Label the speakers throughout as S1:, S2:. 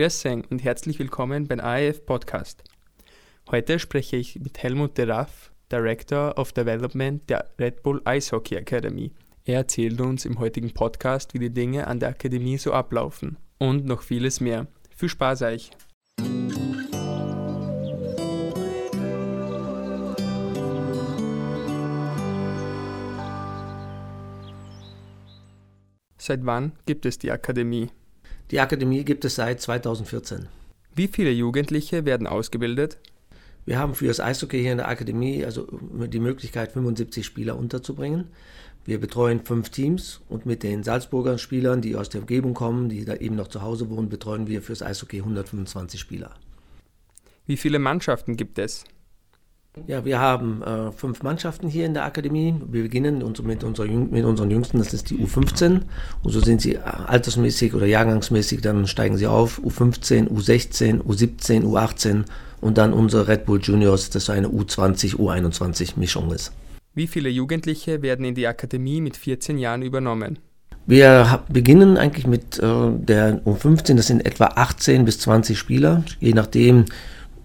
S1: Grüß und herzlich willkommen beim AEF Podcast. Heute spreche ich mit Helmut de Raff, Director of Development der Red Bull Ice Hockey Academy. Er erzählt uns im heutigen Podcast, wie die Dinge an der Akademie so ablaufen. Und noch vieles mehr. Viel Spaß euch! Seit wann gibt es die Akademie?
S2: Die Akademie gibt es seit 2014.
S1: Wie viele Jugendliche werden ausgebildet?
S2: Wir haben für das Eishockey hier in der Akademie also die Möglichkeit, 75 Spieler unterzubringen. Wir betreuen fünf Teams und mit den Salzburger Spielern, die aus der Umgebung kommen, die da eben noch zu Hause wohnen, betreuen wir fürs Eishockey 125 Spieler.
S1: Wie viele Mannschaften gibt es?
S2: Ja, wir haben äh, fünf Mannschaften hier in der Akademie. Wir beginnen mit, unserer, mit unseren Jüngsten, das ist die U15. Und so sind sie äh, altersmäßig oder jahrgangsmäßig, dann steigen sie auf. U15, U16, U17, U18 und dann unsere Red Bull Juniors, das eine U20, U21 Mischung ist.
S1: Wie viele Jugendliche werden in die Akademie mit 14 Jahren übernommen?
S2: Wir beginnen eigentlich mit äh, der U15, das sind etwa 18 bis 20 Spieler, je nachdem,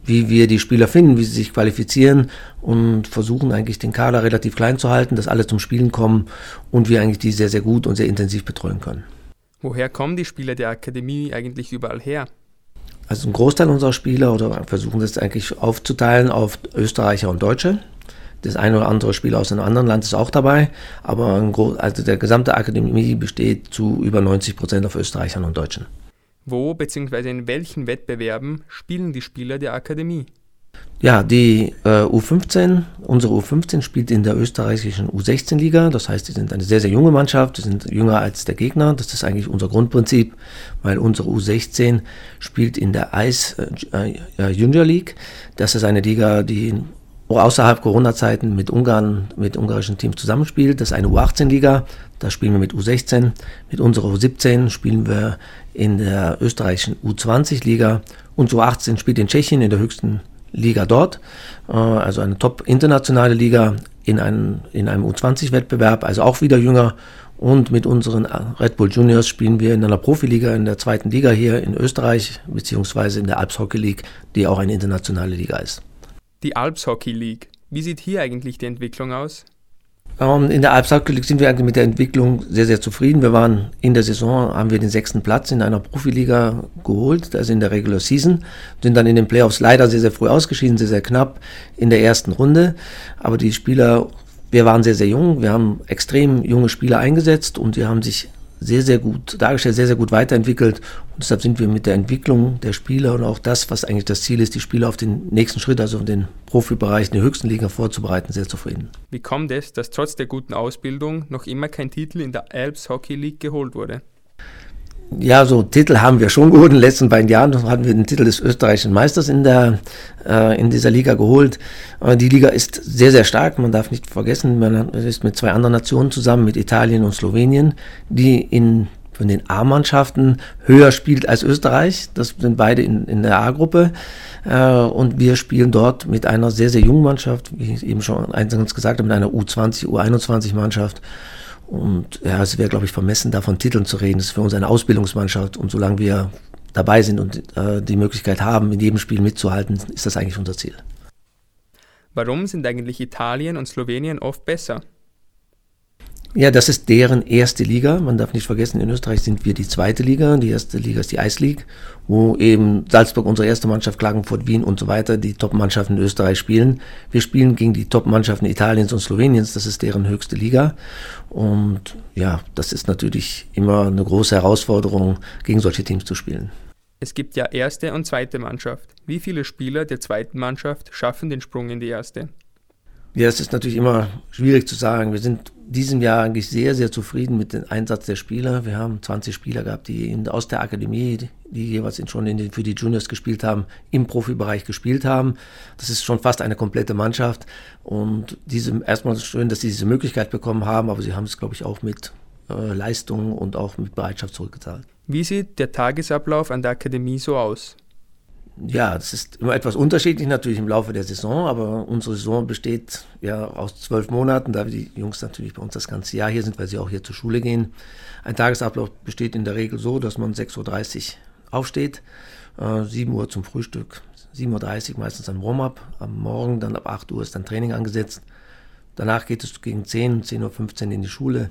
S2: wie wir die Spieler finden, wie sie sich qualifizieren und versuchen eigentlich den Kader relativ klein zu halten, dass alle zum Spielen kommen und wir eigentlich die sehr, sehr gut und sehr intensiv betreuen können.
S1: Woher kommen die Spieler der Akademie eigentlich überall her?
S2: Also ein Großteil unserer Spieler oder versuchen das eigentlich aufzuteilen auf Österreicher und Deutsche. Das eine oder andere Spieler aus einem anderen Land ist auch dabei, aber also der gesamte Akademie besteht zu über 90 Prozent auf Österreichern und Deutschen.
S1: Wo bzw. in welchen Wettbewerben spielen die Spieler der Akademie?
S2: Ja, die äh, U15, unsere U15 spielt in der österreichischen U16-Liga. Das heißt, sie sind eine sehr, sehr junge Mannschaft. Sie sind jünger als der Gegner. Das ist eigentlich unser Grundprinzip, weil unsere U16 spielt in der Eis äh, äh, Junior League. Das ist eine Liga, die außerhalb Corona-Zeiten mit Ungarn, mit ungarischen Teams zusammenspielt. Das ist eine U18-Liga, da spielen wir mit U16. Mit unserer U17 spielen wir in der österreichischen U20-Liga und U18 spielt in Tschechien in der höchsten Liga dort, äh, also eine top-internationale Liga in einem, in einem U20-Wettbewerb, also auch wieder jünger. Und mit unseren Red Bull Juniors spielen wir in einer Profiliga in der zweiten Liga hier in Österreich, beziehungsweise in der Alps Hockey League, die auch eine internationale Liga ist
S1: die Alps Hockey League. Wie sieht hier eigentlich die Entwicklung aus?
S2: In der Alps Hockey League sind wir eigentlich mit der Entwicklung sehr, sehr zufrieden. Wir waren in der Saison, haben wir den sechsten Platz in einer Profiliga geholt, also in der Regular Season, sind dann in den Playoffs leider sehr, sehr früh ausgeschieden, sehr, sehr knapp in der ersten Runde. Aber die Spieler, wir waren sehr, sehr jung, wir haben extrem junge Spieler eingesetzt und die haben sich sehr, sehr gut dargestellt, sehr, sehr gut weiterentwickelt. Und deshalb sind wir mit der Entwicklung der Spieler und auch das, was eigentlich das Ziel ist, die Spieler auf den nächsten Schritt, also in den Profibereich, in die höchsten Liga vorzubereiten, sehr zufrieden.
S1: Wie kommt es, dass trotz der guten Ausbildung noch immer kein Titel in der Alps Hockey League geholt wurde?
S2: Ja, so Titel haben wir schon geholt. In den letzten beiden Jahren hatten wir den Titel des österreichischen Meisters in, der, äh, in dieser Liga geholt. Aber die Liga ist sehr, sehr stark. Man darf nicht vergessen, man ist mit zwei anderen Nationen zusammen, mit Italien und Slowenien, die in von den A-Mannschaften höher spielt als Österreich. Das sind beide in, in der A-Gruppe. Äh, und wir spielen dort mit einer sehr, sehr jungen Mannschaft, wie ich eben schon eingangs gesagt habe, mit einer U20, U21-Mannschaft. Und ja, es wäre, glaube ich, vermessen, davon Titeln zu reden. Das ist für uns eine Ausbildungsmannschaft und solange wir dabei sind und äh, die Möglichkeit haben, in jedem Spiel mitzuhalten, ist das eigentlich unser Ziel.
S1: Warum sind eigentlich Italien und Slowenien oft besser?
S2: Ja, das ist deren erste Liga. Man darf nicht vergessen, in Österreich sind wir die zweite Liga. Die erste Liga ist die Ice League, wo eben Salzburg, unsere erste Mannschaft, Klagenfurt, Wien und so weiter, die Top-Mannschaften in Österreich spielen. Wir spielen gegen die Top-Mannschaften Italiens und Sloweniens. Das ist deren höchste Liga. Und ja, das ist natürlich immer eine große Herausforderung, gegen solche Teams zu spielen.
S1: Es gibt ja erste und zweite Mannschaft. Wie viele Spieler der zweiten Mannschaft schaffen den Sprung in die erste?
S2: Ja, es ist natürlich immer schwierig zu sagen. Wir sind diesem Jahr eigentlich sehr, sehr zufrieden mit dem Einsatz der Spieler. Wir haben 20 Spieler gehabt, die in, aus der Akademie, die, jeweils schon den, für die Juniors gespielt haben, im Profibereich gespielt haben. Das ist schon fast eine komplette Mannschaft. Und diese, erstmal schön, dass sie diese Möglichkeit bekommen haben, aber sie haben es, glaube ich, auch mit äh, Leistung und auch mit Bereitschaft zurückgezahlt.
S1: Wie sieht der Tagesablauf an der Akademie so aus?
S2: Ja, das ist immer etwas unterschiedlich natürlich im Laufe der Saison, aber unsere Saison besteht ja aus zwölf Monaten, da die Jungs natürlich bei uns das ganze Jahr hier sind, weil sie auch hier zur Schule gehen. Ein Tagesablauf besteht in der Regel so, dass man 6.30 Uhr aufsteht. Äh, 7 Uhr zum Frühstück, 7.30 Uhr meistens ein Warm-up. Am Morgen dann ab 8 Uhr ist dann Training angesetzt. Danach geht es gegen 10, 10.15 Uhr in die Schule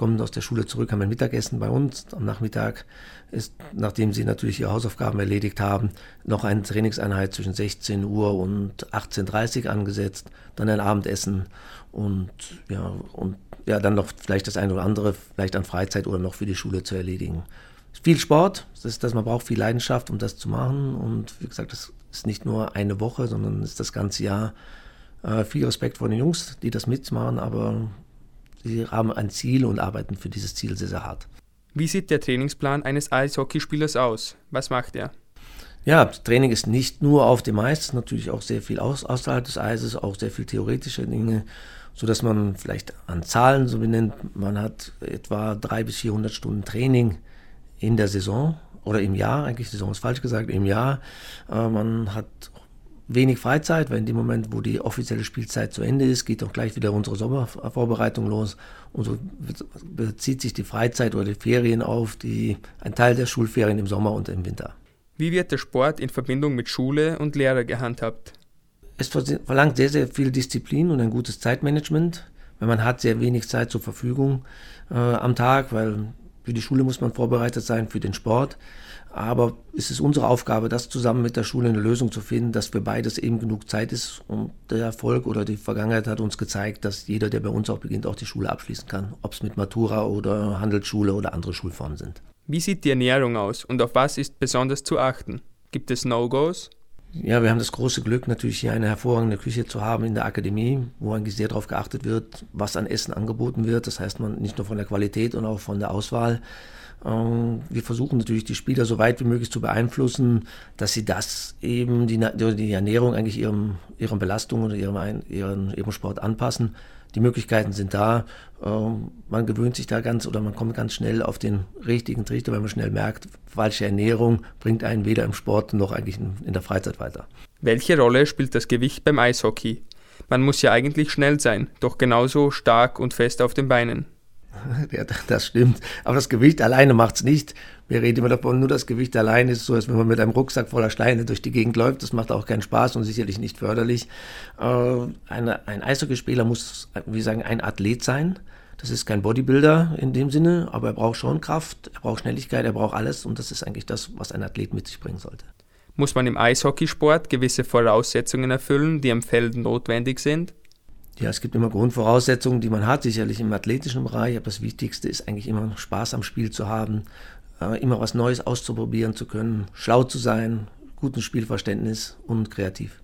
S2: kommen aus der Schule zurück, haben ein Mittagessen bei uns. Am Nachmittag ist, nachdem sie natürlich ihre Hausaufgaben erledigt haben, noch eine Trainingseinheit zwischen 16 Uhr und 18.30 Uhr angesetzt. Dann ein Abendessen und ja, und ja, dann noch vielleicht das eine oder andere, vielleicht an Freizeit oder noch für die Schule zu erledigen. Viel Sport, das ist, dass man braucht viel Leidenschaft, um das zu machen. Und wie gesagt, das ist nicht nur eine Woche, sondern ist das ganze Jahr. Äh, viel Respekt vor den Jungs, die das mitmachen, aber Sie haben ein Ziel und arbeiten für dieses Ziel sehr, sehr hart.
S1: Wie sieht der Trainingsplan eines Eishockeyspielers aus? Was macht er?
S2: Ja, das Training ist nicht nur auf dem Eis, natürlich auch sehr viel außerhalb des Eises, auch sehr viel theoretische Dinge, sodass man vielleicht an Zahlen so benennt, man hat etwa 300 bis 400 Stunden Training in der Saison oder im Jahr, eigentlich Saison ist falsch gesagt, im Jahr. Äh, man hat wenig Freizeit, weil in dem Moment, wo die offizielle Spielzeit zu Ende ist, geht auch gleich wieder unsere Sommervorbereitung los. Und so bezieht sich die Freizeit oder die Ferien auf die, ein Teil der Schulferien im Sommer und im Winter.
S1: Wie wird der Sport in Verbindung mit Schule und Lehrer gehandhabt?
S2: Es verlangt sehr, sehr viel Disziplin und ein gutes Zeitmanagement, weil man hat sehr wenig Zeit zur Verfügung äh, am Tag, weil für die Schule muss man vorbereitet sein, für den Sport. Aber es ist unsere Aufgabe, das zusammen mit der Schule eine Lösung zu finden, dass für beides eben genug Zeit ist. Und der Erfolg oder die Vergangenheit hat uns gezeigt, dass jeder, der bei uns auch beginnt, auch die Schule abschließen kann. Ob es mit Matura oder Handelsschule oder andere Schulformen sind.
S1: Wie sieht die Ernährung aus und auf was ist besonders zu achten? Gibt es No-Gos?
S2: Ja, wir haben das große Glück, natürlich hier eine hervorragende Küche zu haben in der Akademie, wo eigentlich sehr darauf geachtet wird, was an Essen angeboten wird. Das heißt, man nicht nur von der Qualität und auch von der Auswahl. Ähm, wir versuchen natürlich die Spieler so weit wie möglich zu beeinflussen, dass sie das eben, die, die Ernährung eigentlich ihrem, ihren Belastungen oder ihrem, ihren, ihrem Sport anpassen. Die Möglichkeiten sind da. Ähm, man gewöhnt sich da ganz oder man kommt ganz schnell auf den richtigen Trichter, weil man schnell merkt, falsche Ernährung bringt einen weder im Sport noch eigentlich in der Freizeit weiter.
S1: Welche Rolle spielt das Gewicht beim Eishockey? Man muss ja eigentlich schnell sein, doch genauso stark und fest auf den Beinen.
S2: Ja, das stimmt. Aber das Gewicht alleine macht es nicht. Wir reden immer davon, nur das Gewicht allein ist so, als wenn man mit einem Rucksack voller Steine durch die Gegend läuft. Das macht auch keinen Spaß und sicherlich nicht förderlich. Äh, eine, ein Eishockeyspieler muss, wie sagen, ein Athlet sein. Das ist kein Bodybuilder in dem Sinne, aber er braucht schon Kraft, er braucht Schnelligkeit, er braucht alles und das ist eigentlich das, was ein Athlet mit sich bringen sollte.
S1: Muss man im Eishockeysport gewisse Voraussetzungen erfüllen, die am Feld notwendig sind?
S2: Ja, es gibt immer Grundvoraussetzungen, die man hat, sicherlich im athletischen Bereich, aber das Wichtigste ist eigentlich immer Spaß am Spiel zu haben, äh, immer was Neues auszuprobieren zu können, schlau zu sein, gutes Spielverständnis und kreativ.